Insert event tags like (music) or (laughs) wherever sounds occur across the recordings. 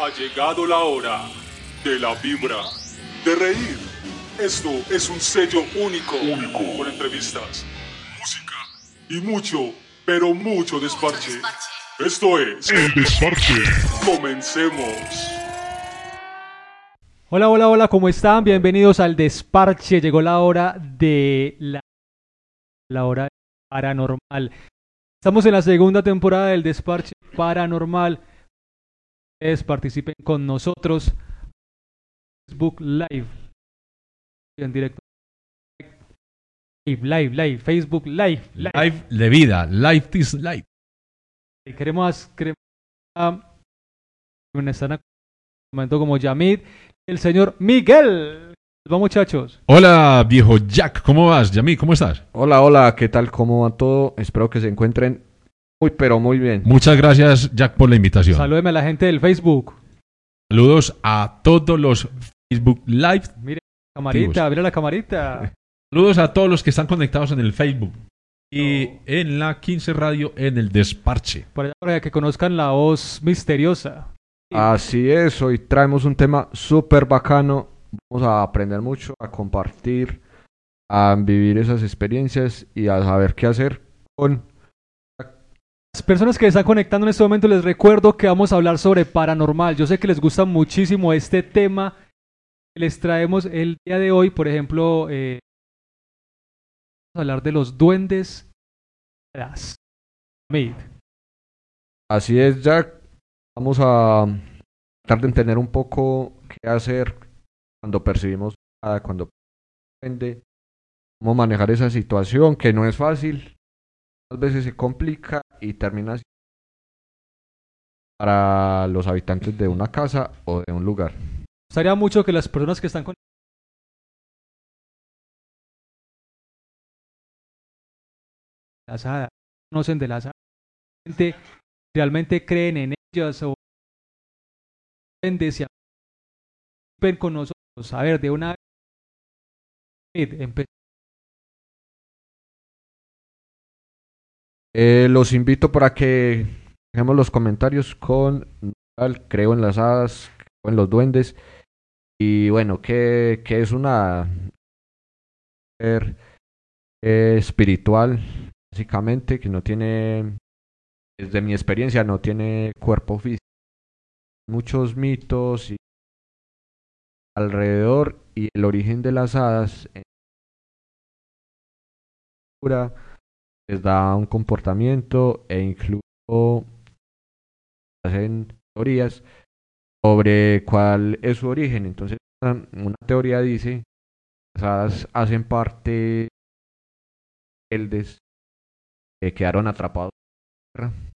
Ha llegado la hora de la vibra, de reír. Esto es un sello único, único, con entrevistas, música y mucho, pero mucho desparche. Esto es El Desparche. Comencemos. Hola, hola, hola, ¿cómo están? Bienvenidos al Desparche. Llegó la hora de la, la hora paranormal. Estamos en la segunda temporada del Desparche Paranormal. Ustedes participen con nosotros. Facebook Live. En directo. Live, live, live. Facebook Live. Live. Live de vida, life is life. Y Queremos, queremos me están en momento como Yamid, el señor Miguel. Vamos muchachos. Hola, viejo Jack, ¿cómo vas? Yami, ¿cómo estás? Hola, hola, ¿qué tal? ¿Cómo va todo? Espero que se encuentren muy, pero muy bien. Muchas gracias, Jack, por la invitación. Salúdeme a la gente del Facebook. Saludos a todos los Facebook Live. Mire la camarita, mira la camarita. (laughs) Saludos a todos los que están conectados en el Facebook. Y en la 15 Radio, en el Desparche. Por allá para que conozcan la voz misteriosa. Así es, hoy traemos un tema súper bacano. Vamos a aprender mucho, a compartir, a vivir esas experiencias y a saber qué hacer con... Personas que están conectando en este momento les recuerdo que vamos a hablar sobre paranormal. Yo sé que les gusta muchísimo este tema. Les traemos el día de hoy, por ejemplo, eh, vamos a hablar de los duendes. Así es, Jack. Vamos a tratar de entender un poco qué hacer cuando percibimos nada, cuando depende, cómo manejar esa situación, que no es fácil. Veces se complica y termina siendo para los habitantes de una casa o de un lugar. Gustaría mucho que las personas que están con las hadas conocen de las hadas, realmente, creen en ellas o ven con nosotros. A ver, de una vez empe- Eh, los invito para que dejemos los comentarios con creo en las hadas, creo en los duendes. Y bueno, ¿qué, qué es una ser eh, espiritual básicamente que no tiene desde mi experiencia no tiene cuerpo físico. Muchos mitos y alrededor y el origen de las hadas en la cultura les da un comportamiento e incluso hacen teorías sobre cuál es su origen. Entonces, una, teoría dice que hacen parte rebeldes que quedaron atrapados en la tierra,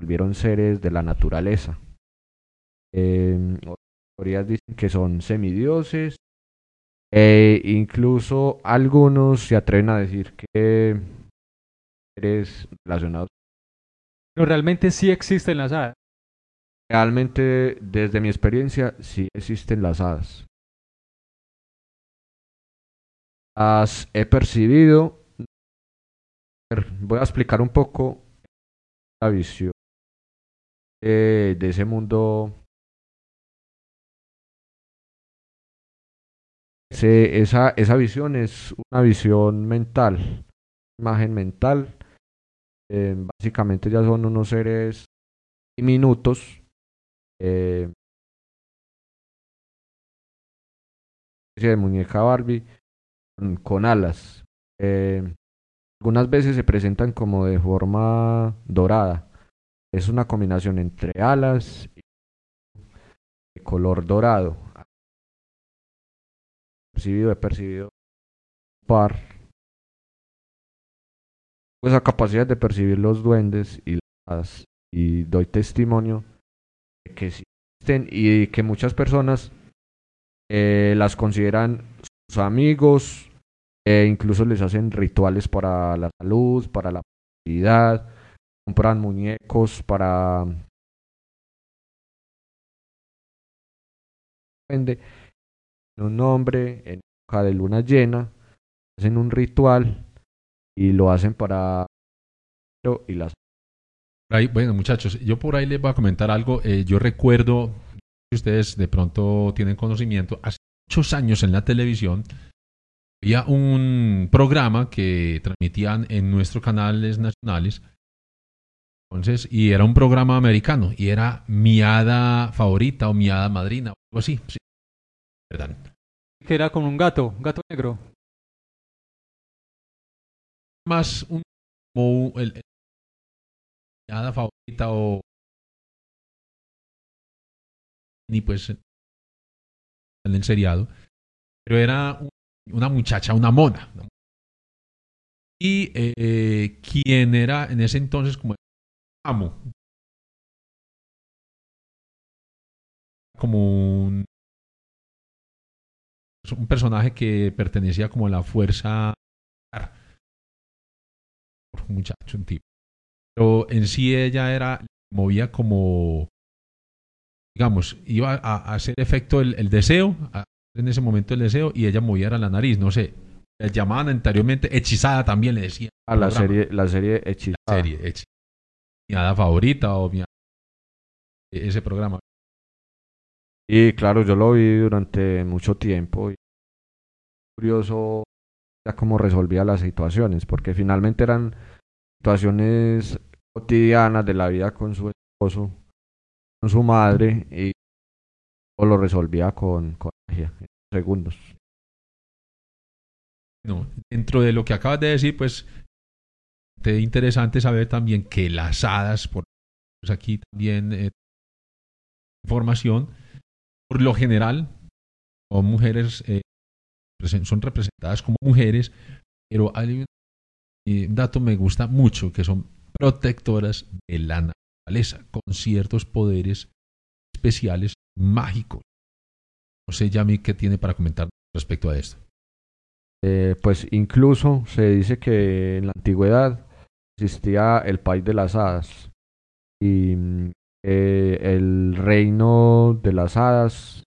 volvieron seres de la naturaleza. Eh, otras teorías dicen que son semidioses e incluso algunos se atreven a decir que seres relacionados. pero realmente sí existen las hadas. Realmente, desde mi experiencia, sí existen las hadas. Las he percibido. Voy a explicar un poco la visión de, de ese mundo. Esa, esa visión es una visión mental, imagen mental. Eh, básicamente ya son unos seres diminutos eh, de muñeca Barbie con, alas. Eh, algunas veces se presentan como de forma dorada. Es una combinación entre alas y de color dorado. Percibido, he percibido par. Pues capacidad de percibir los duendes y las. Y doy testimonio de que existen y que muchas personas eh, las consideran sus amigos e incluso les hacen rituales para la salud, para la prosperidad, compran muñecos para en un nombre en época de luna llena hacen un ritual y lo hacen para y las Ahí, bueno, muchachos, yo por ahí les voy a comentar algo. Eh, yo recuerdo, si ustedes de pronto tienen conocimiento, hace muchos años en la televisión había un programa que transmitían en nuestros canales nacionales. Entonces, y era un programa americano, y era mi hada favorita o mi hada madrina, o algo así. Sí. ¿Verdad? Que era como un gato, un gato negro. Más un, como el, hada favorita o ni pues el seriado, pero era un- una muchacha, una mona. Y eh, quien era en ese entonces como el amo, como un, un personaje que pertenecía como a la fuerza un muchacho, un tipo. Pero en sí ella era, movía como, digamos, iba a, a hacer efecto el, el deseo, a- en ese momento el deseo, y ella movía la nariz, no sé. La llamaban anteriormente hechizada también, le decían. A la programa. serie, la serie hechizada. serie, hechi- Mi hada favorita o mi hada- ese programa. Y claro, yo lo vi durante mucho tiempo. Y curioso ya cómo resolvía las situaciones, porque finalmente eran situaciones cotidianas de la vida con su esposo, con su madre, y lo resolvía con, con en segundos. No, dentro de lo que acabas de decir, pues te interesante saber también que las hadas, por aquí también eh, información, por lo general son mujeres, eh, son representadas como mujeres, pero hay eh, dato me gusta mucho, que son protectoras de la naturaleza, con ciertos poderes especiales mágicos. No sé, Yami, qué tiene para comentar respecto a esto. Eh, pues incluso se dice que en la antigüedad existía el país de las hadas y mm, eh, el reino de las hadas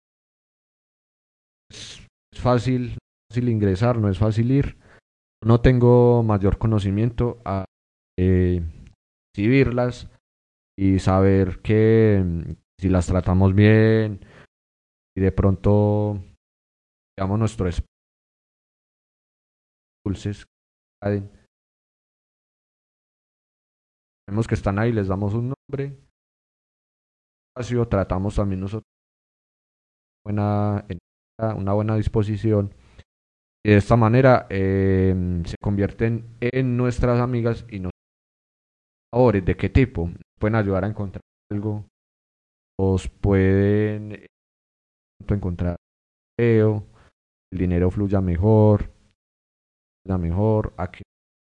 es fácil, fácil ingresar, no es fácil ir. No tengo mayor conocimiento a eh, exhibirlas y saber que mm, si las tratamos bien y de pronto digamos nuestro dulces. Vemos que están ahí, les damos un nombre. Tratamos también nosotros buena una buena disposición. Y de esta manera eh, se convierten en nuestras amigas y nos. ¿De qué tipo? Pueden ayudar a encontrar algo. Os pueden eh, encontrar empleo, el dinero fluya mejor, fluya mejor, a que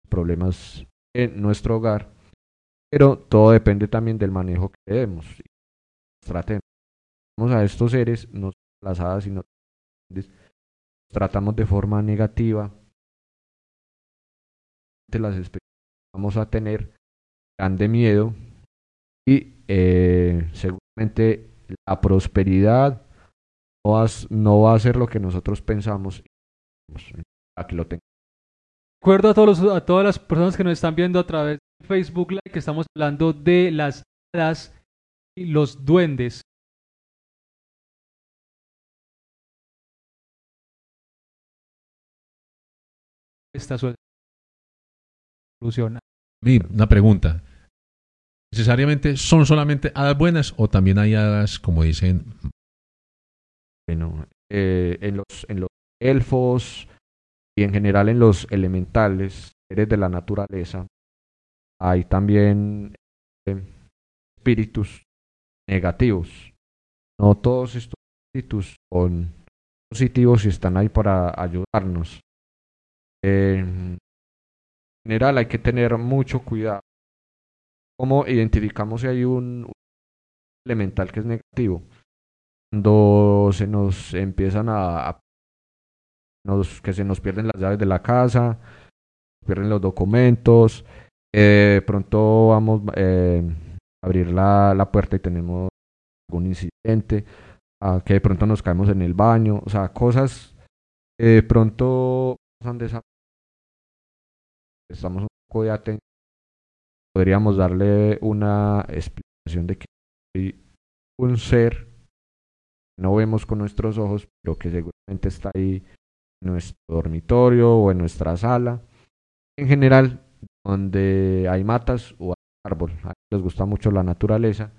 problemas en nuestro hogar. Pero todo depende también del manejo que demos. Tratemos a estos seres, no las hadas, sino tratamos de forma negativa. Las expectativas que vamos a tener dan de miedo y eh, seguramente la prosperidad no va, a no va a ser lo que nosotros pensamos. Aquí lo tengo. Recuerdo a, todos a todas las personas que nos están viendo a través de Facebook Live que estamos hablando de las hadas y los duendes. Esta su- solución. Mi, una pregunta. ¿Necesariamente son solamente hadas buenas o también hay hadas, como dicen, Bueno, eh, en los, en los elfos y en general en los elementales, seres de la naturaleza, hay también eh, espíritus negativos. No todos estos espíritus son positivos y están ahí para ayudarnos. Eh, en general hay que tener mucho cuidado. ¿Cómo identificamos si hay un, elemental que es negativo? Cuando se nos empiezan a, nos, que se nos pierden las llaves de la casa, pierden los documentos, eh, pronto vamos eh, a abrir la, la puerta y tenemos algún incidente, que de pronto nos caemos en el baño, o sea, cosas de pronto pasan estamos un poco de atención podríamos darle una explicación de que hay un ser que no vemos con nuestros ojos, pero que seguramente está ahí en nuestro dormitorio o en nuestra sala. En general, donde hay matas o hay árbol, a ellos les gusta mucho la naturaleza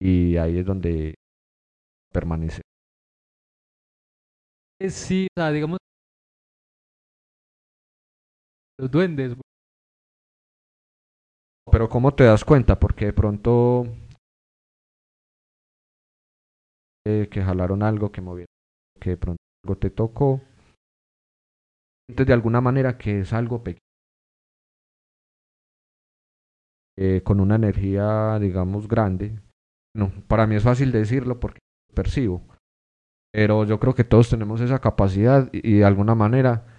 y ahí es donde permanece. Sí, digamos, los duendes. Pero ¿cómo te das cuenta? Porque de pronto eh, que jalaron algo, que movieron, que de pronto algo te tocó. Sientes de alguna manera que es algo pequeño. eh, con una energía, digamos, grande. No, para mí es fácil decirlo porque percibo. Pero yo creo que todos tenemos esa capacidad y de alguna manera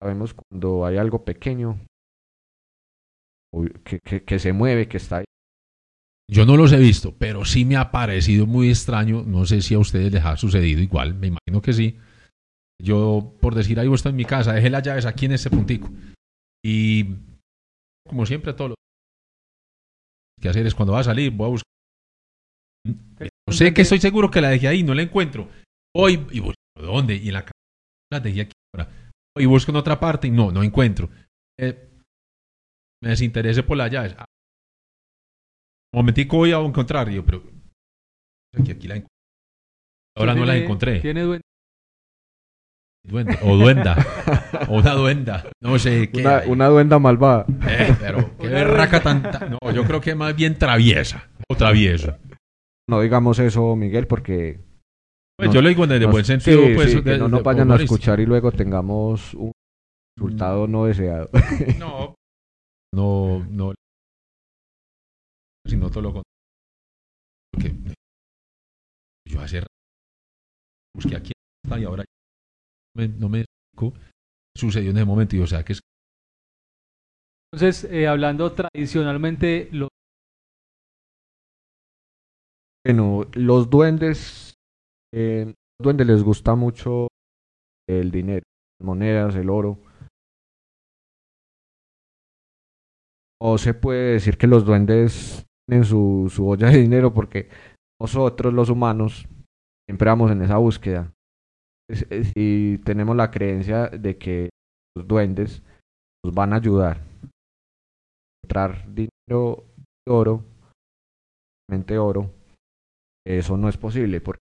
sabemos cuando hay algo pequeño que, que, que se mueve, que está ahí. Yo no los he visto, pero sí me ha parecido muy extraño. No sé si a ustedes les ha sucedido igual, me imagino que sí. Yo, por decir algo, estoy en mi casa, dejé las llaves aquí en este puntico. Y, como siempre, todo lo que hacer es cuando va a salir, voy a buscar. Yo sé que estoy seguro que la dejé ahí, no la encuentro. Voy y busco, ¿dónde? Y en la casa la dejé aquí ahora. Y busco en otra parte y no, no encuentro. Eh, me desinterese por las llaves. Ah, un momentico voy a encontrar. Yo, pero aquí, aquí la encontré. Ahora no la encontré. Tiene duendes. Duende, o duenda. o una duenda. No sé qué. Una, duenda malvada. Eh, pero (laughs) qué berraca tan, tan- No, yo creo que más bien traviesa. O travieso. No digamos eso, Miguel, porque Pues No, yo lo digo desde nos- buen sentido. sí, pues, sí, que de- no nos vayan a escuchar y luego tengamos un resultado no deseado. (laughs) No. No, no. Sino todo lo contrario. Porque yo hace rato busqué aquí está y ahora me- no me explico qué sucedió en ese momento. Y o sea que es Entonces, eh, hablando tradicionalmente, los Bueno, los duendes, eh, los duendes les gusta mucho el dinero, las monedas, el oro. O se puede decir que los duendes tienen su, olla de dinero porque nosotros los humanos siempre vamos en esa búsqueda. Y tenemos la creencia de que los duendes nos van a ayudar a encontrar dinero y oro, mente oro, eso no es posible porque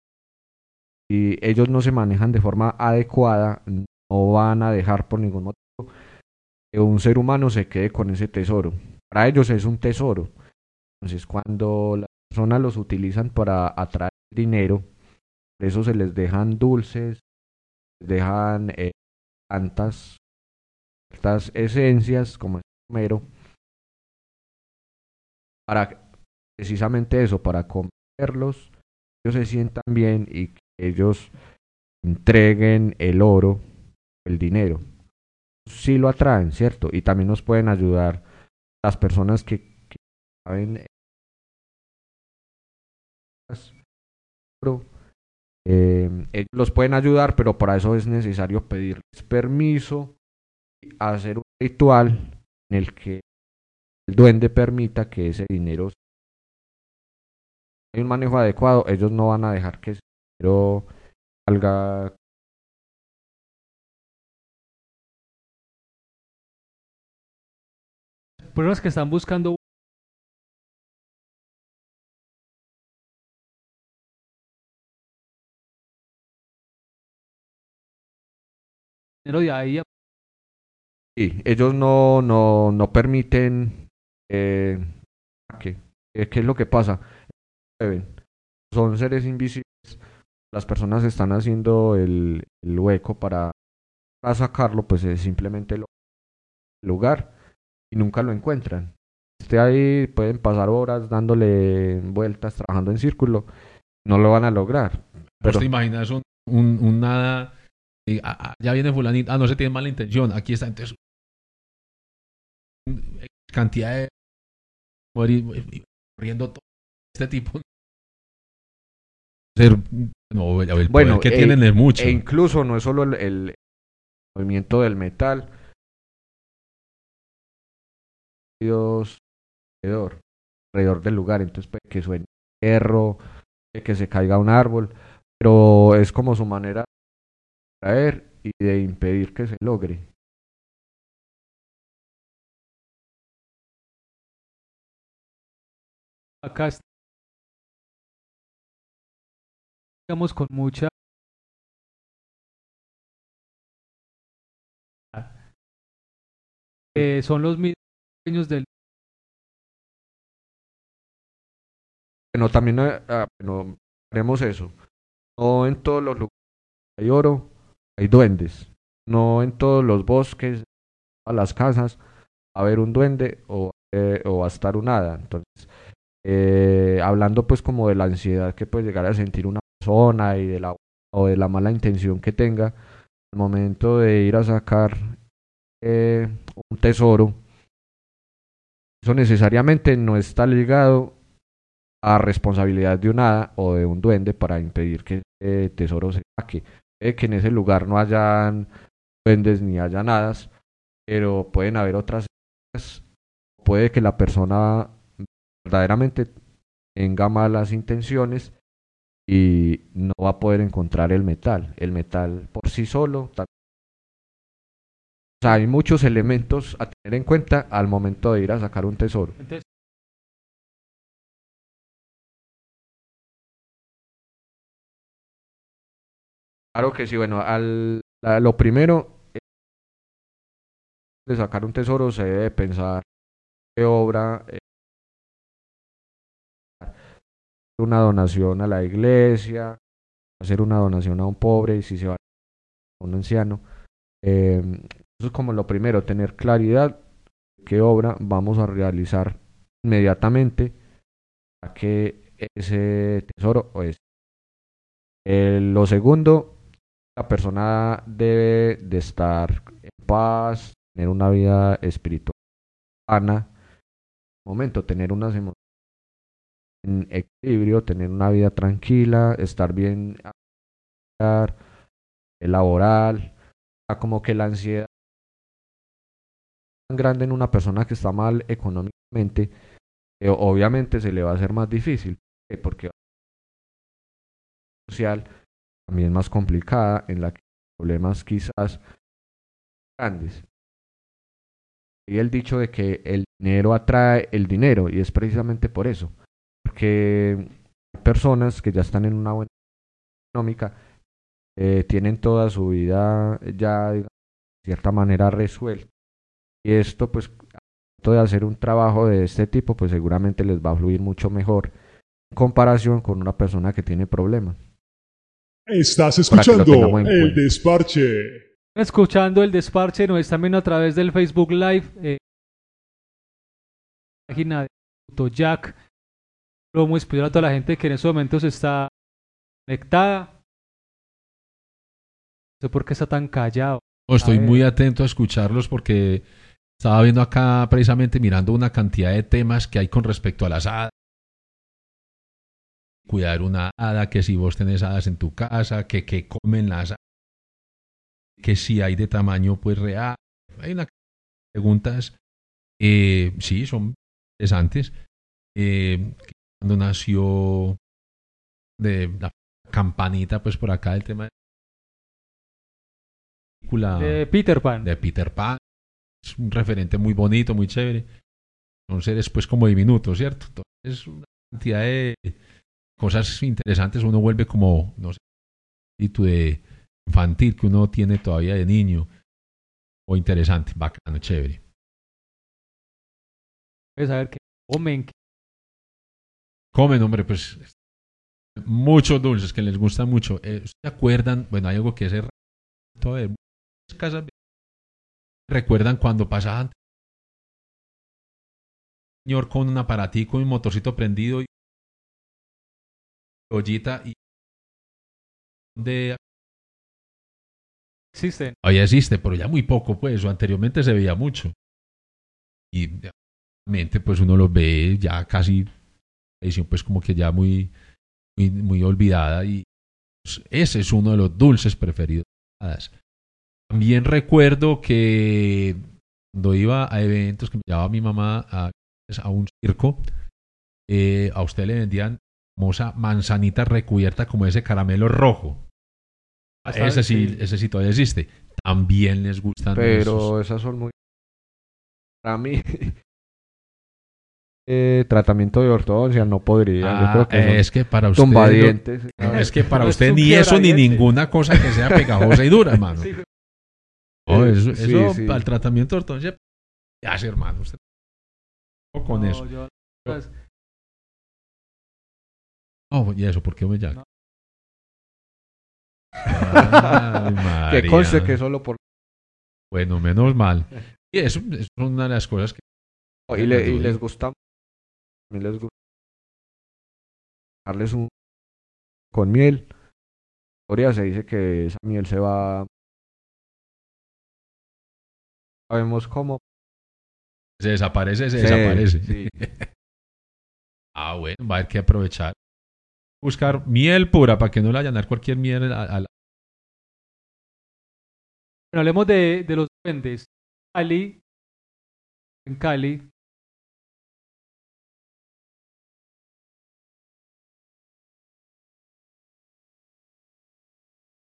si ellos no se manejan de forma adecuada, no van a dejar por ningún motivo que un ser humano se quede con ese tesoro. Para ellos es un tesoro. Entonces, cuando las personas los utilizan para atraer dinero, por eso se les dejan dulces, les dejan eh, plantas, ciertas esencias como el romero, para precisamente eso, para convencerlos, ellos se sientan bien y ellos entreguen el oro, el dinero. Sí lo atraen, ¿cierto? Y también nos pueden ayudar las personas que, saben eh, ellos los pueden ayudar, pero para eso es necesario pedirles permiso y hacer un ritual en el que el duende permita que ese dinero hay un manejo adecuado, ellos no van a dejar que ese dinero salga personas que están buscando de ahí Sí, ellos no, no, no permiten eh, que, eh, ¿qué es lo que pasa? Son seres invisibles. Las personas están haciendo el, el hueco para, para sacarlo, pues es simplemente lo el lugar y nunca lo encuentran. Esté ahí, pueden pasar horas dándole vueltas, trabajando en círculo, no lo van a lograr. ¿Vos Pero te imaginas un, un, un nada? y, ah, ah, ya viene fulanito. Ah, no se tiene mala intención. Aquí está. Entonces, un- cantidad de. morir, corriendo todo este tipo. Ser, no, el poder Bueno, que e- tienen es mucho. E incluso no es solo el, el movimiento del metal. Dios alrededor, alrededor del lugar. Entonces puede que suene hierro, que se caiga un árbol, pero es como su manera de traer y de impedir que se logre. Acá estamos con mucha eh, son los mismos del Bueno, también eh, ah, bueno, haremos eso. No en todos los lugares hay oro, hay duendes. No en todos los bosques, a las casas, va a haber un duende o, eh, o va a estar un hada. Entonces, eh, hablando pues como de la ansiedad que puede llegar a sentir una persona y de la o de la mala intención que tenga al momento de ir a sacar eh, un tesoro eso necesariamente no está ligado a responsabilidad de un hada o de un duende para impedir que ese tesoro se saque. Puede que en ese lugar no hayan duendes ni hayan hadas pero pueden haber otras puede que la persona verdaderamente tenga malas intenciones y no va a poder encontrar el metal. El metal por sí solo. O sea, hay muchos elementos a tener en cuenta al momento de ir a sacar un tesoro. Entonces, Claro que sí, bueno, al, a lo primero eh, de sacar un tesoro se debe pensar qué obra, eh, una donación a la iglesia, hacer una donación a un pobre y si se va a un anciano. Eh, eso es como lo primero, tener claridad de qué obra vamos a realizar inmediatamente para que ese tesoro o es. Eh, lo segundo, la persona debe de estar en paz, tener una vida espiritual sana, momento, tener unas emociones equilibrio, tener una vida tranquila, estar bien laboral, como que la ansiedad tan grande en una persona que está mal económicamente, eh, obviamente se le va a hacer más difícil, porque la social también más complicada, en la que problemas quizás grandes. Y el dicho de que el dinero atrae el dinero, y es precisamente por eso porque personas que ya están en una buena económica, eh, tienen toda su vida ya de cierta manera resuelta. Y esto, pues, de hacer un trabajo de este tipo, pues seguramente les va a fluir mucho mejor en comparación con una persona que tiene problemas. Estás escuchando el cuenta. desparche. escuchando el desparche, nos están viendo a través del Facebook Live, eh, página de Jack. Vamos a explicar a toda la gente que en estos momentos está conectada. No sé por qué está tan callado. Oh, estoy muy atento a escucharlos porque estaba viendo acá precisamente mirando una cantidad de temas que hay con respecto a las hadas. Cuidar una hada, que si vos tenés hadas en tu casa, que, que comen las hadas, que si hay de tamaño pues real. Hay una cantidad de preguntas, eh, sí, son interesantes. Eh, cuando nació de la campanita, pues por acá el tema de película De Peter Pan. de Peter Pan. Es un referente muy bonito, muy chévere. Son seres pues como diminutos, ¿cierto? Entonces, una cantidad de cosas interesantes. Uno vuelve como, no sé, espíritu de infantil que uno tiene todavía de niño. O interesante, bacano, chévere. Puedes saber que comen. que- Comen, hombre, pues muchos dulces que les gustan mucho. Eh, ¿Se acuerdan? Bueno, hay algo que es. A ver, muchas casas recuerdan cuando pasaban un señor con un aparatico y un motorcito prendido y ollita y de Existen. Existe, pero ya muy poco, pues, o anteriormente se veía mucho. Y realmente, pues uno los ve ya casi, edición pues como que ya muy, muy, muy olvidada y pues, ese es uno de los dulces preferidos. También recuerdo que cuando iba a eventos que me llevaba mi mamá a a un circo, eh, a usted le vendían famosa manzanita recubierta como ese caramelo rojo. Hasta- Ese sí, sí. ese sí todavía existe. También les gustan esos. Pero esas son muy... Para mí... eh, tratamiento de ortodoncia no podría. Yo Ah, creo que es que para usted. tumbadientes. (laughs) no, es que para No, usted ni eso ni ninguna cosa que sea pegajosa y dura, hermano. Sí, eso, sí, eso sí. para el tratamiento de ortodoncia. Ya, hermano. Usted. O con no, eso. yo- pues, Oh, y eso, ¿por qué me. Ay, (laughs) que conste que solo por... Bueno, menos mal. Y eso, eso es una de las cosas que. Y, le- y les gusta... Mí les gusta... Darles un... Con miel. Historia se dice que esa miel se va... Sabemos cómo. Se desaparece, se Sí, desaparece. sí. (laughs) Ah, bueno, va a haber que aprovechar. Buscar miel pura para que no le vayan a dar cualquier miel a, a la- Bueno, hablemos de, de los duendes. Cali, en Cali,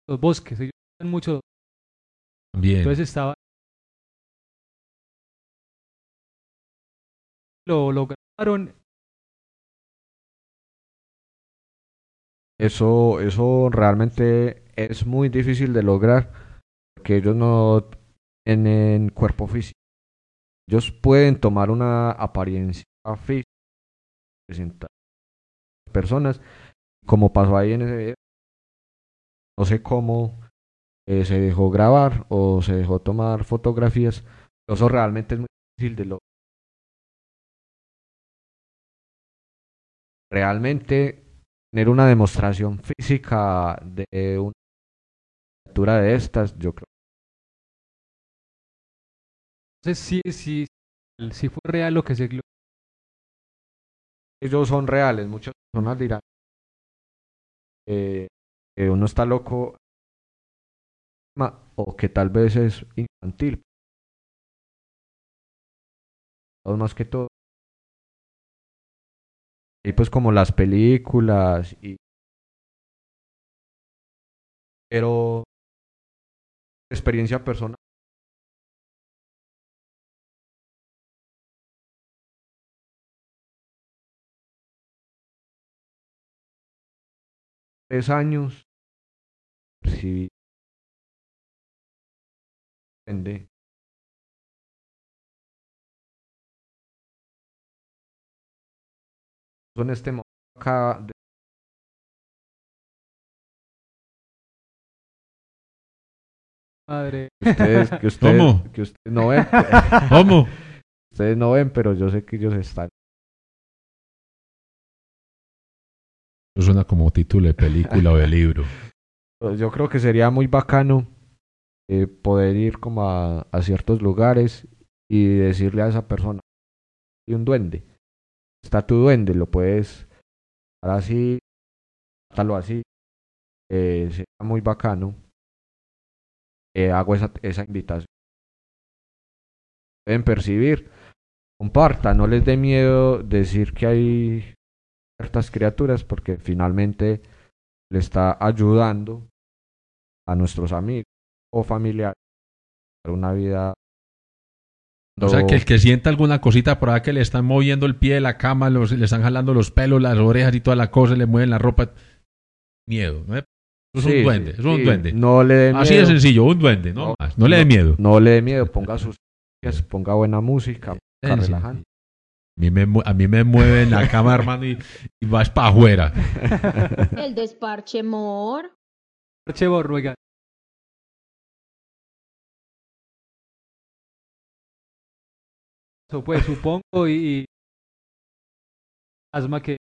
los bosques, ellos usan mucho. También. Entonces estaba. Lo, lo grabaron. Eso, eso realmente es muy difícil de lograr porque ellos no tienen cuerpo físico. Ellos pueden tomar una apariencia física, presentar personas, como pasó ahí en ese video. No sé cómo eh, se dejó grabar o se dejó tomar fotografías. Eso realmente es muy difícil de lograr. Realmente tener una demostración física de una criatura de estas, yo creo. Entonces sí, sí, sí fue real lo que se Ellos son reales, muchas personas dirán eh, que uno está loco o que tal vez es infantil. Más que todo. Y pues como las películas y pero experiencia personal tres años recibí Depende. en este momento acá de- Madre. ustedes que ustedes, ¿Cómo? que ustedes no ven (laughs) ¿Cómo? ustedes no ven pero yo sé que ellos están Eso suena como título de película o de libro. Yo creo que sería muy bacano eh, poder ir como a, ciertos lugares y decirle a esa persona, hay un duende, está tu duende, lo puedes dar así, trátalo así, eh, sería muy bacano. Eh, hago esa, esa invitación. Pueden percibir, compartan, no les dé miedo decir que hay ciertas criaturas porque finalmente le está ayudando a nuestros amigos o familiares para una vida O sea, que el que sienta alguna cosita por ahí que le están moviendo el pie de la cama, los- le están jalando los pelos, las orejas y toda la cosa, le mueven la ropa. Miedo, ¿no? Eso es Sí, un duende, sí, es un duende. No le dé Así de miedo. sencillo, un duende, no, No, más. No le dé miedo. No le dé miedo, ponga sus ponga buena música, sí. relajante. A mí me, a mí me mueven la cama, (laughs) hermano, y, y vas para afuera. El desparche mor. Eso pues supongo y, y asma que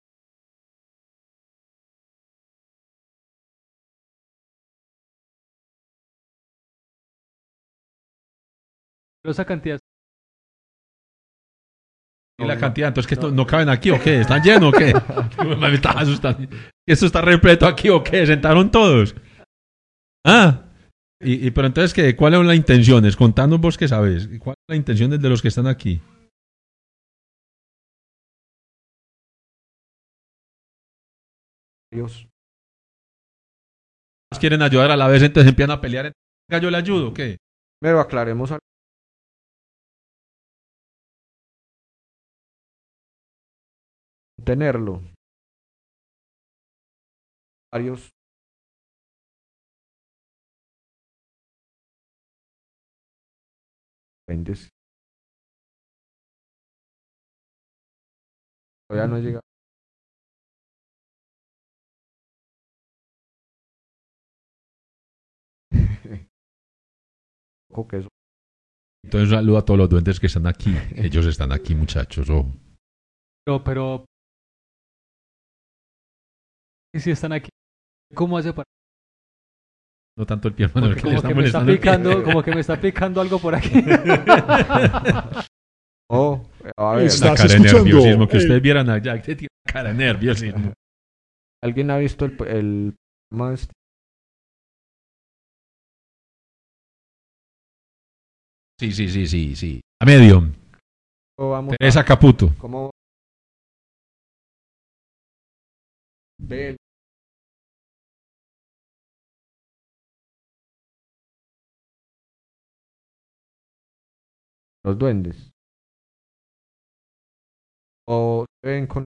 esa cantidad Y la cantidad, entonces que no. esto- no caben aquí o qué, están llenos o qué. (laughs) (laughs) me estás asustando. ¿Esto está repleto aquí o qué? ¿Sentaron todos? Ah, y, y, pero entonces, ¿qué? ¿cuál es la intención? Es contándonos vos que sabes. ¿Cuál es la intención de los que están aquí? Dios. Quieren ayudar a la vez, entonces empiezan a pelear. ¿Yo le ayudo? ¿Qué? Pero aclaremos a tenerlo. Varios Vendes. Todavía no llega. Poco (laughs) queso. Entonces, un saludo a todos los duendes que están aquí. Ellos están aquí, muchachos. ojo. Pero, pero. ¿Y si están aquí? ¿Cómo hace para.? No tanto el que le como está que me está picando, como que me está picando algo por aquí. (laughs) Oh, a ver, Está- La Estás cara de escuchando nerviosismo. Que ustedes vieran a Jack, tiene cara de nerviosismo. ¿alguien ha visto el, el programa este? Sí, sí, sí, sí, sí. A medio. Vamos a- Teresa Caputo. ¿Cómo? Ve Los duendes. O se ven con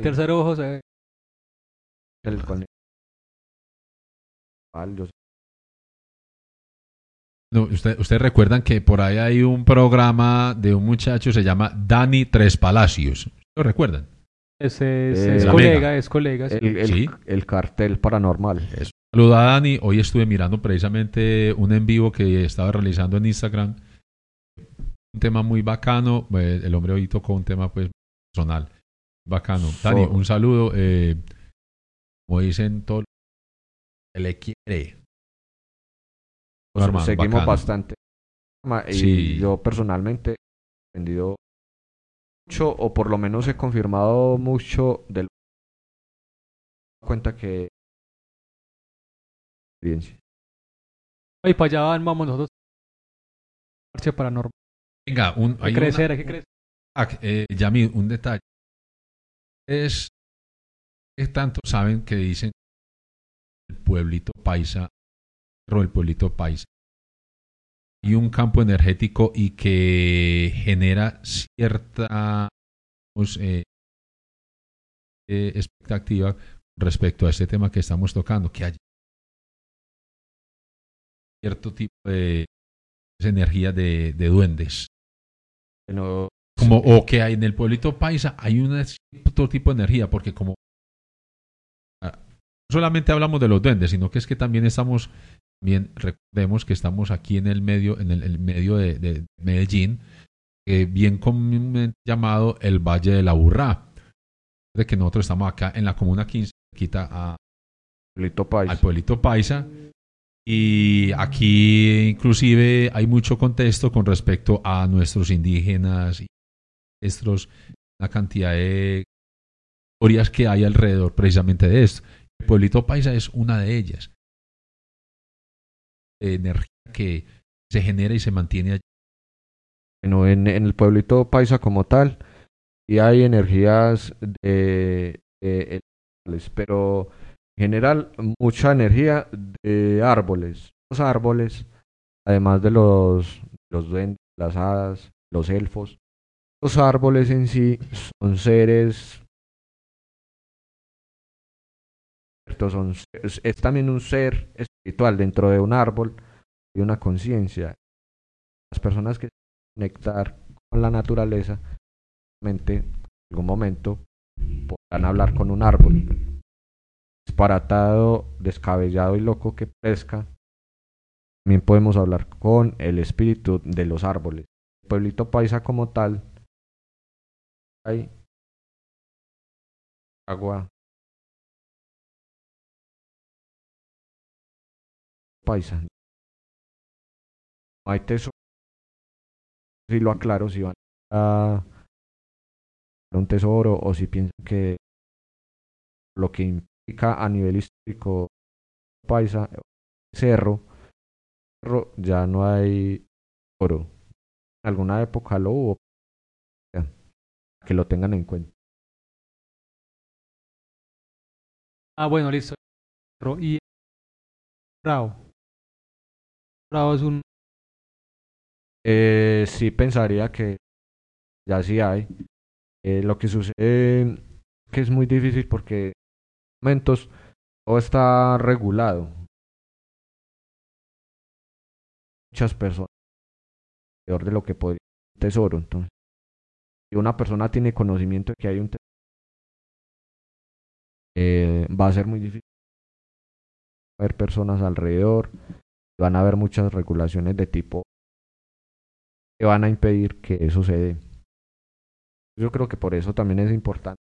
Tercer ojo se ve. el con Vale, yo sé. No, usted- ustedes recuerdan que por ahí hay un programa de un muchacho se llama Dani Tres Palacios. ¿Lo recuerdan? Ese es, Eh, es la colega, es colega. sí. El, el- Sí. el cartel paranormal. Saluda a Dani. Hoy estuve mirando precisamente un en vivo que estaba realizando en Instagram. Un tema muy bacano. Eh, El hombre hoy tocó un tema pues personal. Bacano. Dani, un saludo. eh, como dicen todos, se le quiere. Pues, hermano, seguimos bacano. bastante. Y Sí. yo personalmente he vendido mucho, o por lo menos he confirmado mucho de lo cuenta que experiencia. Y para allá van, vamos nosotros. Paranormal. Venga, un, Hay hay una- crecer, hay que crecer. Ah, eh, Yami, un detalle. Es que tanto saben que dicen el pueblito paisa, o el pueblito paisa, y un campo energético y que genera cierta pues, eh, eh, expectativa respecto a este tema que estamos tocando, que haya cierto tipo de esa energía de, de duendes. Bueno, Como, o que hay en el pueblito paisa hay un otro tipo de energía, porque como ah, no solamente hablamos de los duendes, sino que es que también estamos, bien recordemos que estamos aquí en el medio, en el, el medio de, de Medellín, eh, bien comúnmente llamado el Valle de la Burrá, de que nosotros estamos acá en la comuna 15, quita a, Pueblito Paisa. al pueblito paisa. Y aquí inclusive hay mucho contexto con respecto a nuestros indígenas y nuestros, una cantidad de historias que hay alrededor precisamente de esto. El pueblito paisa es una de ellas. Energía que se genera y se mantiene allí. Bueno, en, en el pueblito Paisa como tal, y hay energías de, de elementales, pero en general mucha energía de árboles. Los árboles, además de los, los duendes, las hadas, los elfos, los árboles en sí son seres son, es, es también un ser espiritual dentro de un árbol y una conciencia. Las personas que conectar con la naturaleza, mente, en algún momento podrán hablar con un árbol. Disparatado, descabellado y loco que pesca, también podemos hablar con el espíritu de los árboles. El pueblito paisa como tal, hay agua paisa. No hay tesoro si lo aclaro, si van a un tesoro o si piensan que lo que implica a nivel histórico paisa, cerro, cerro ya no hay oro, alguna época lo hubo. Que lo tengan en cuenta. Ah, bueno, listo. Y Bravo. Bravo. Eh, sí pensaría que ya sí hay. Eh, lo que sucede que es muy difícil porque en momentos todo está regulado. Muchas personas peor de lo que podría un tesoro. Entonces, si una persona tiene conocimiento de que hay un tesoro, eh, va a ser muy difícil. Haber personas alrededor, van a haber muchas regulaciones de tipo que van a impedir que eso se dé. Yo creo que por eso también es importante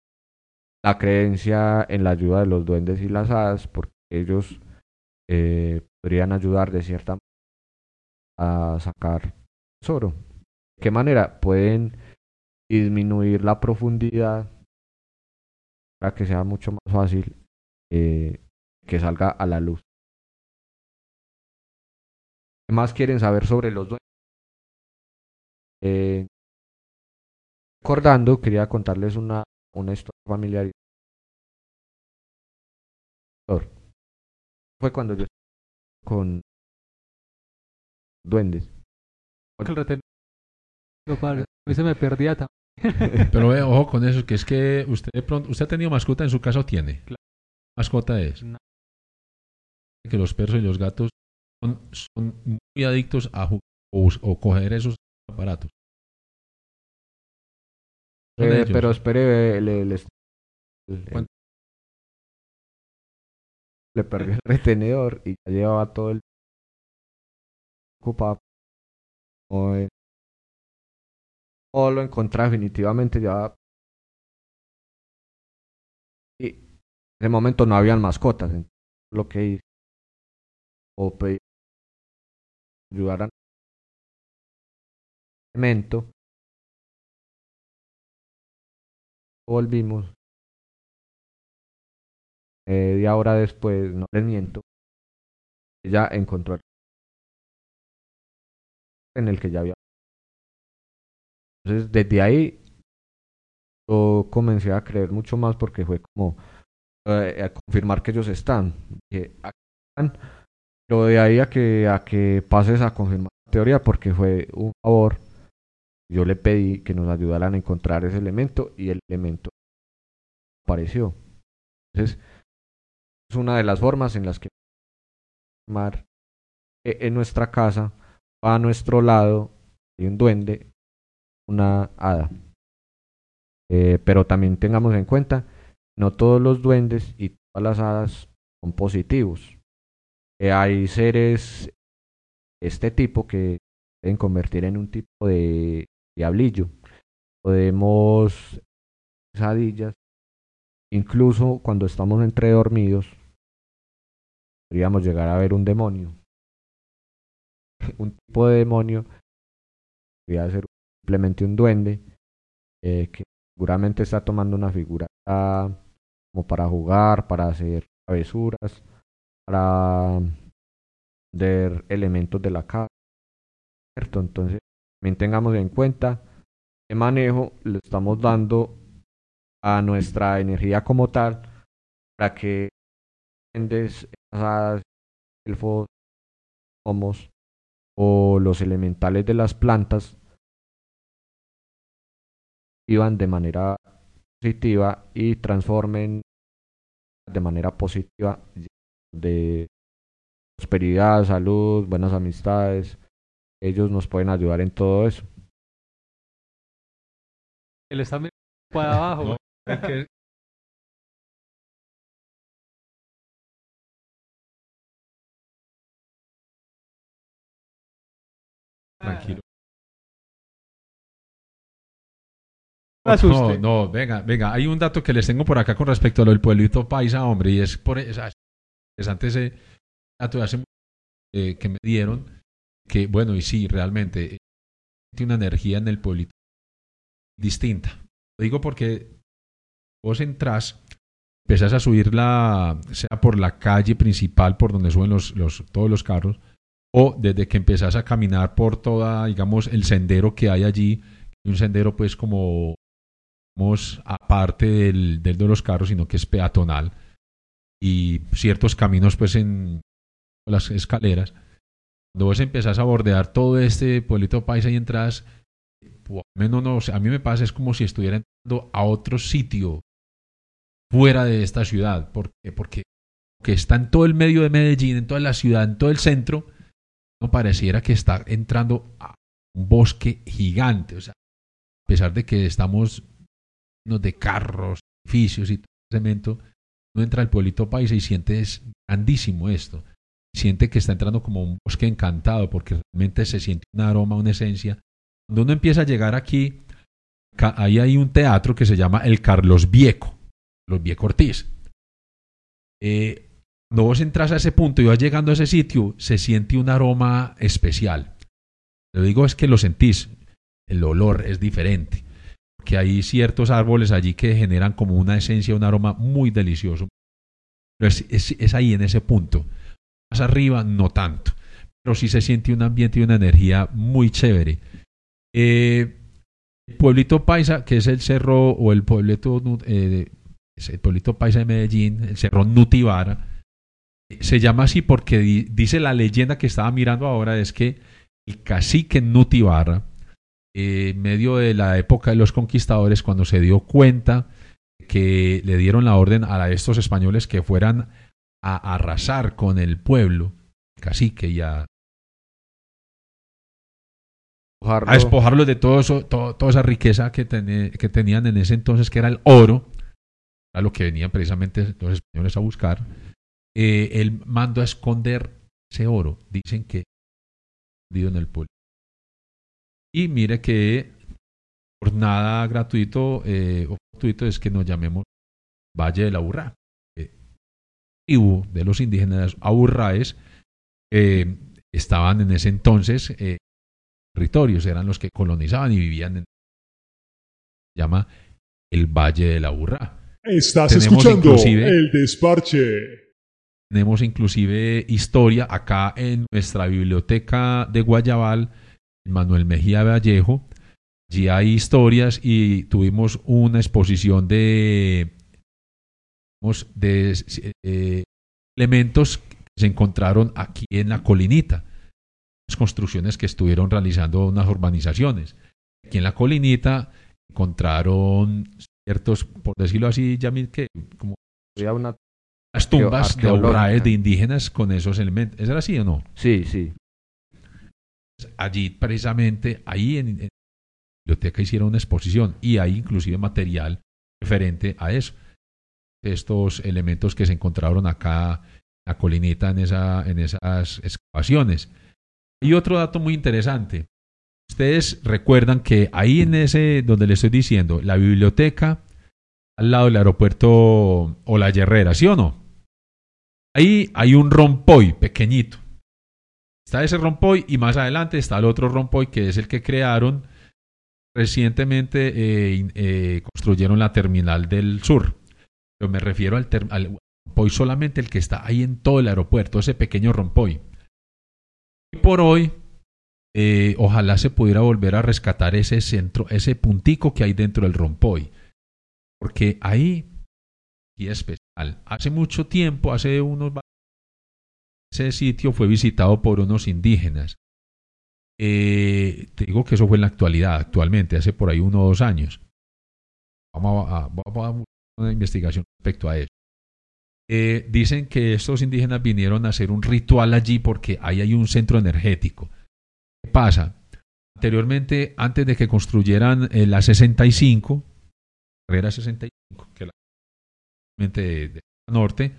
la creencia en la ayuda de los duendes y las hadas, porque ellos eh, podrían ayudar de cierta manera a sacar tesoro. ¿De qué manera? Pueden disminuir la profundidad para que sea mucho más fácil eh, que salga a la luz. ¿Qué más quieren saber sobre los duendes? Eh, recordando, quería contarles una, una historia familiar. Fue cuando yo con duendes. El retenido, padre. A mí se me perdía también. (laughs) Pero eh, ojo con eso, que es que usted de pronto, ¿usted ha tenido mascota en su casa o tiene? Claro. Mascota es. No. Que los perros y los gatos son, son muy adictos a jugar o, coger esos aparatos. Eh, pero espere, le, le, le- perdió el retenedor y ya llevaba todo el ocupado. No, eh, no lo encontré definitivamente ya. Y en ese momento no habían mascotas. entonces lo que hice o pedir ayudaran elemento volvimos. Media hora después no les miento ella encontró el en el que ya había. Entonces desde ahí yo comencé a creer mucho más porque fue como eh, a confirmar que ellos están. Dije, "Aquí están", pero de ahí a que a que pases a confirmar la teoría porque fue un favor yo le pedí que nos ayudaran a encontrar ese elemento y el elemento apareció. Entonces es una de las formas en las que confirmar que en nuestra casa a nuestro lado hay un duende una hada. Eh, pero también tengamos en cuenta no todos los duendes y todas las hadas son positivos Hay seres de este tipo que pueden convertir en un tipo de diablillo. Podemos pesadillas. Incluso cuando estamos entre dormidos podríamos llegar a ver un demonio. (laughs) Un tipo de demonio podría ser simplemente un duende eh, que seguramente está tomando una figura ah, como para jugar, para hacer travesuras, para ver elementos de la casa, ¿cierto? Entonces, también tengamos en cuenta qué manejo le estamos dando a nuestra energía como tal para que hadas, elfos, gnomos o los elementales de las plantas vivan de manera positiva y transformen de manera positiva de prosperidad, salud, buenas amistades. Ellos nos pueden ayudar en todo eso. Él está mirando para abajo. (laughs) No, (laughs) que- Tranquilo. No no, venga, venga, hay un dato que les tengo por acá con respecto a lo del pueblito paisa, hombre, y es por esa interesante ese dato eh, que me dieron, que bueno, y sí, realmente, eh, tiene una energía en el pueblito distinta. Lo digo porque vos entras, empezás a subir la, sea por la calle principal por donde suben los, los, todos los carros, o desde que empezás a caminar por toda, digamos, el sendero que hay allí, un sendero pues como, aparte del, del de los carros, sino que es peatonal, y ciertos caminos pues en las escaleras. Cuando vos empezás a bordear todo este pueblito paisa y entras, o al menos no, a mí me pasa, es como si estuviera entrando a otro sitio fuera de esta ciudad. ¿Por qué? Porque que está en todo el medio de Medellín, en toda la ciudad, en todo el centro, no pareciera que está entrando a un bosque gigante. O sea, a pesar de que estamos llenos de carros, edificios y todo cemento, no entra el pueblito paisa y siente es grandísimo esto. Siente que está entrando como un bosque encantado porque realmente se siente un aroma, una esencia. Cuando uno empieza a llegar aquí, ahí hay un teatro que se llama el Carlos Vieco, los Vieco Ortiz. Eh, cuando vos entras a ese punto y vas llegando a ese sitio, se siente un aroma especial. Lo digo es que lo sentís, el olor es diferente, que hay ciertos árboles allí que generan como una esencia, un aroma muy delicioso. Es, es, ahí en ese punto. Más arriba, no tanto, pero sí se siente un ambiente y una energía muy chévere. Eh, el pueblito Paisa, que es el cerro o el pueblito, eh, el pueblito Paisa de Medellín, el cerro Nutibara, se llama así porque di- dice la leyenda que estaba mirando ahora es que el cacique Nutibarra, eh, en medio de la época de los conquistadores, cuando se dio cuenta que le dieron la orden a estos españoles que fueran a arrasar con el pueblo, cacique, y a, a despojarlos de todo eso, todo- toda esa riqueza que tenían en ese entonces, que era el oro, era lo que venían precisamente los españoles a buscar. Eh, él mandó a esconder ese oro. Dicen que escondido en el pueblo. Y mire que por nada gratuito eh, o gratuito es que nos llamemos Valle de la Burrá. Eh, tribu de los indígenas aburraes eh, estaban en ese entonces eh, territorios, eran los que colonizaban y vivían en se llama el Valle de la Burrá. Estás Tenemos escuchando el desparche. Tenemos inclusive historia acá en nuestra biblioteca de Guayabal, Manuel Mejía Vallejo. Allí hay historias y tuvimos una exposición de, de eh, elementos que se encontraron aquí en la colinita. Las construcciones que estuvieron realizando unas urbanizaciones. Aquí en la colinita encontraron ciertos, por decirlo así, Yamil, que como una- las tumbas de auraes de indígenas con esos elementos. ¿Es así o no? Sí, sí. Allí precisamente, ahí en, la biblioteca hicieron una exposición y hay inclusive material referente a eso. Estos elementos que se encontraron acá en la colinita en, esa, en esas excavaciones. Y otro dato muy interesante. Ustedes recuerdan que ahí en ese, donde le estoy diciendo, la biblioteca, al lado del aeropuerto o la Herrera, ¿sí o no? Ahí hay un rompoy pequeñito. Está ese rompoy y más adelante está el otro rompoy que es el que crearon recientemente, eh, eh, construyeron la terminal del sur. Pero me refiero al, al rompoy solamente el que está ahí en todo el aeropuerto, ese pequeño rompoy. Y por hoy, eh, ojalá se pudiera volver a rescatar ese centro, ese puntico que hay dentro del rompoy. Porque ahí, y es especial, hace mucho tiempo, hace unos ese sitio fue visitado por unos indígenas. Eh, te digo que eso fue en la actualidad, actualmente, hace por ahí uno o dos años. Vamos a, vamos a una investigación respecto a eso. Eh, dicen que estos indígenas vinieron a hacer un ritual allí porque ahí hay un centro energético. ¿Qué pasa? Anteriormente, antes de que construyeran eh, la 65, carrera 65, que la de, de norte,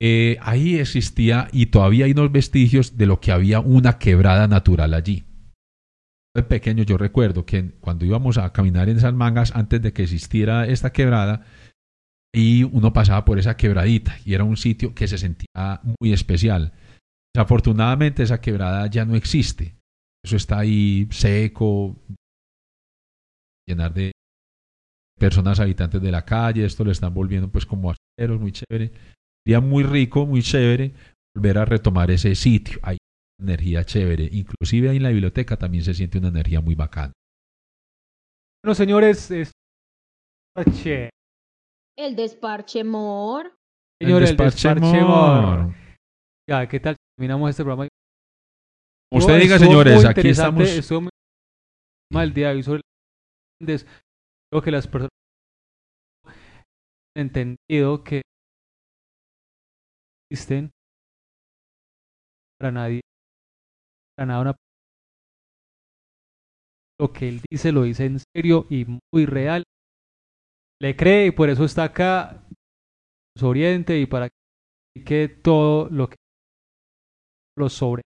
eh, ahí existía y todavía hay unos vestigios de lo que había una quebrada natural allí. De pequeño yo recuerdo que cuando íbamos a caminar en esas mangas antes de que existiera esta quebrada, y uno pasaba por esa quebradita y era un sitio que se sentía muy especial. Desafortunadamente esa quebrada ya no existe. Eso está ahí seco, llenar de personas habitantes de la calle, esto lo están volviendo pues como aceros, muy chévere. Sería muy rico, muy chévere volver a retomar ese sitio ahí energía chévere. Inclusive ahí en la biblioteca también se siente una energía muy bacana. Bueno, señores, es. El desparche mor. Señores, el desparche desparche amor. mor. Ya, ¿qué tal? Terminamos este programa. Como usted diga, señores, muy aquí estamos. Estuvo muy mal día de hoy sobre las Creo que las personas han entendido que para nadie, para nada una lo que él dice lo dice en serio y muy real. Le cree y por eso está acá, nos oriente y para que todo lo que lo sobre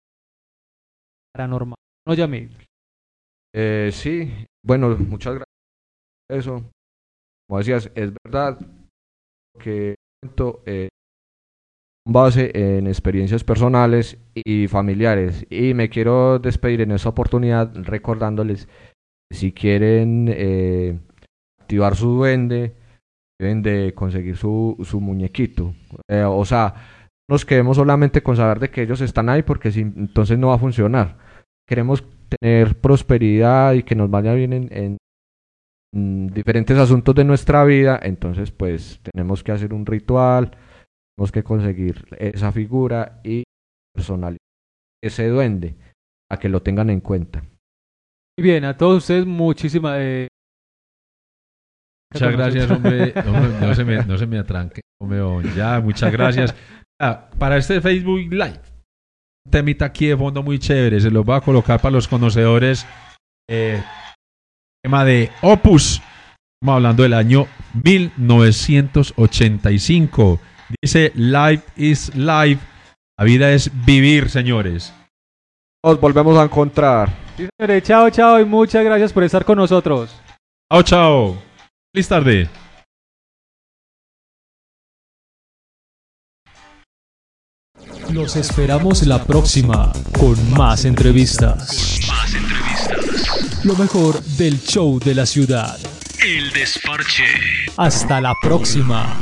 paranormal. No llame. Eh, sí, bueno, muchas gracias. Eso, como decías, es verdad que eh, base en experiencias personales y familiares. Y me quiero despedir en esta oportunidad recordándoles si quieren eh, activar su duende, deben de conseguir su, su muñequito. Eh, o sea, no nos quedemos solamente con saber de que ellos están ahí porque si, entonces no va a funcionar. Queremos tener prosperidad y que nos vaya bien en, en- en diferentes asuntos de nuestra vida, entonces pues tenemos que hacer un ritual, tenemos que conseguir esa figura y personalizar ese duende, a que lo tengan en cuenta. Muy bien, a todos ustedes muchísimas eh, Muchas gracias, hombre. (laughs) No, se me, no se me atranque. Hombre, ya, muchas gracias. Ah, para este Facebook Live, un temita aquí de fondo muy chévere. Se los voy a colocar para los conocedores. Eh, tema de Opus. Estamos hablando del año 1985. Dice Life is Life. La vida es vivir, señores. Nos volvemos a encontrar. Sí, señores, chao, chao y muchas gracias por estar con nosotros. Chao, chao. Feliz tarde. Los esperamos la próxima con más entrevistas. Lo mejor del show de la ciudad. El desparche. Hasta la próxima.